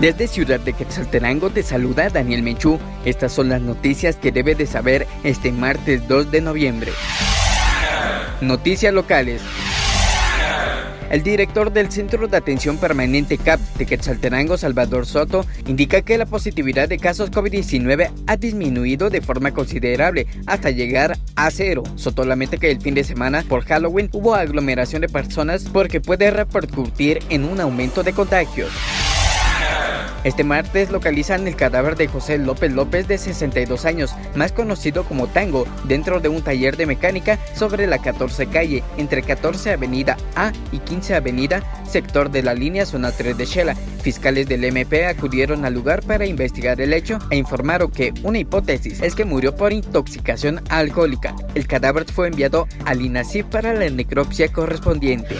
Desde Ciudad de Quetzaltenango te saluda Daniel Menchú. Estas son las noticias que debe de saber este martes 2 de noviembre. Noticias locales. El director del Centro de Atención Permanente CAP de Quetzaltenango, Salvador Soto, indica que la positividad de casos COVID-19 ha disminuido de forma considerable hasta llegar a cero. Soto lamenta que el fin de semana por Halloween hubo aglomeración de personas porque puede repercutir en un aumento de contagios. Este martes localizan el cadáver de José López López de 62 años, más conocido como Tango, dentro de un taller de mecánica sobre la 14 calle, entre 14 Avenida A y 15 Avenida, sector de la línea zona 3 de Shela. Fiscales del MP acudieron al lugar para investigar el hecho e informaron que una hipótesis es que murió por intoxicación alcohólica. El cadáver fue enviado al INACIF para la necropsia correspondiente.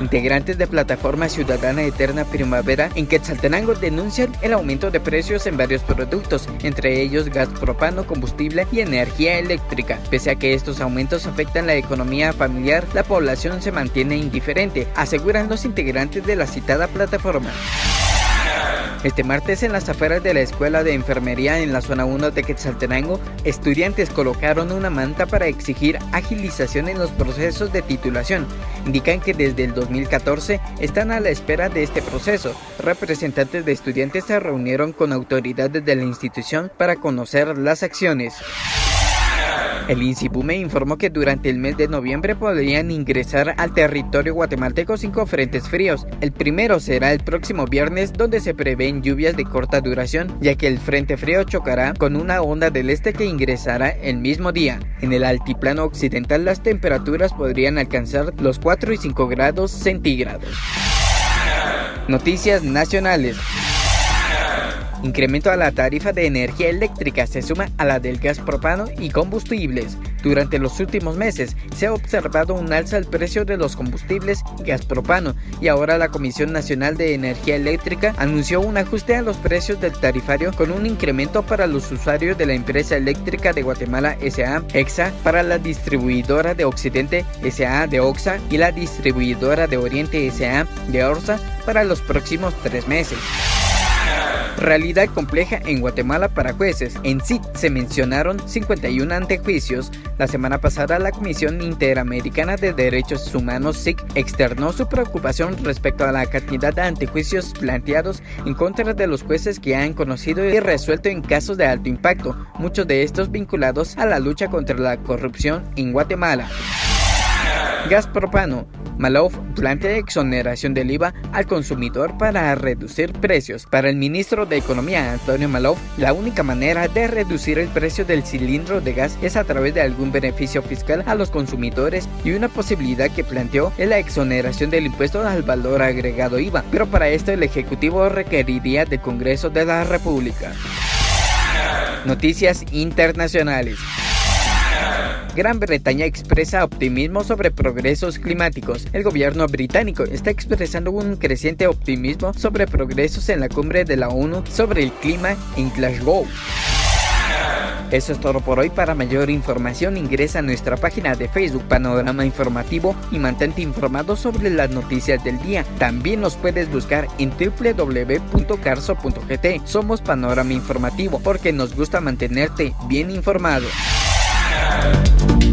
Integrantes de Plataforma Ciudadana Eterna Primavera en Quetzaltenango denuncian el aumento de precios en varios productos, entre ellos gas propano, combustible y energía eléctrica. Pese a que estos aumentos afectan la economía familiar, la población se mantiene indiferente, aseguran los integrantes de la citada plataforma. Este martes en las afueras de la Escuela de Enfermería en la zona 1 de Quetzaltenango, estudiantes colocaron una manta para exigir agilización en los procesos de titulación. Indican que desde el 2014 están a la espera de este proceso. Representantes de estudiantes se reunieron con autoridades de la institución para conocer las acciones. El INSIBUME informó que durante el mes de noviembre podrían ingresar al territorio guatemalteco cinco frentes fríos. El primero será el próximo viernes, donde se prevén lluvias de corta duración, ya que el frente frío chocará con una onda del este que ingresará el mismo día. En el altiplano occidental las temperaturas podrían alcanzar los 4 y 5 grados centígrados. Noticias nacionales. Incremento a la tarifa de energía eléctrica se suma a la del gas propano y combustibles. Durante los últimos meses se ha observado un alza al precio de los combustibles y gas propano y ahora la Comisión Nacional de Energía Eléctrica anunció un ajuste a los precios del tarifario con un incremento para los usuarios de la empresa eléctrica de Guatemala SA, EXA, para la distribuidora de Occidente SA de OXA y la distribuidora de Oriente SA de ORSA para los próximos tres meses. Realidad compleja en Guatemala para jueces. En sí se mencionaron 51 antejuicios. La semana pasada la Comisión Interamericana de Derechos Humanos SIC externó su preocupación respecto a la cantidad de antejuicios planteados en contra de los jueces que han conocido y resuelto en casos de alto impacto, muchos de estos vinculados a la lucha contra la corrupción en Guatemala. Gas propano. Malouf plantea exoneración del IVA al consumidor para reducir precios. Para el ministro de Economía, Antonio Malouf, la única manera de reducir el precio del cilindro de gas es a través de algún beneficio fiscal a los consumidores y una posibilidad que planteó es la exoneración del impuesto al valor agregado IVA, pero para esto el Ejecutivo requeriría del Congreso de la República. Noticias internacionales. Gran Bretaña expresa optimismo sobre progresos climáticos. El gobierno británico está expresando un creciente optimismo sobre progresos en la cumbre de la ONU sobre el clima en Glasgow. Eso es todo por hoy. Para mayor información ingresa a nuestra página de Facebook Panorama Informativo y mantente informado sobre las noticias del día. También nos puedes buscar en www.carso.gt. Somos Panorama Informativo porque nos gusta mantenerte bien informado. Yeah.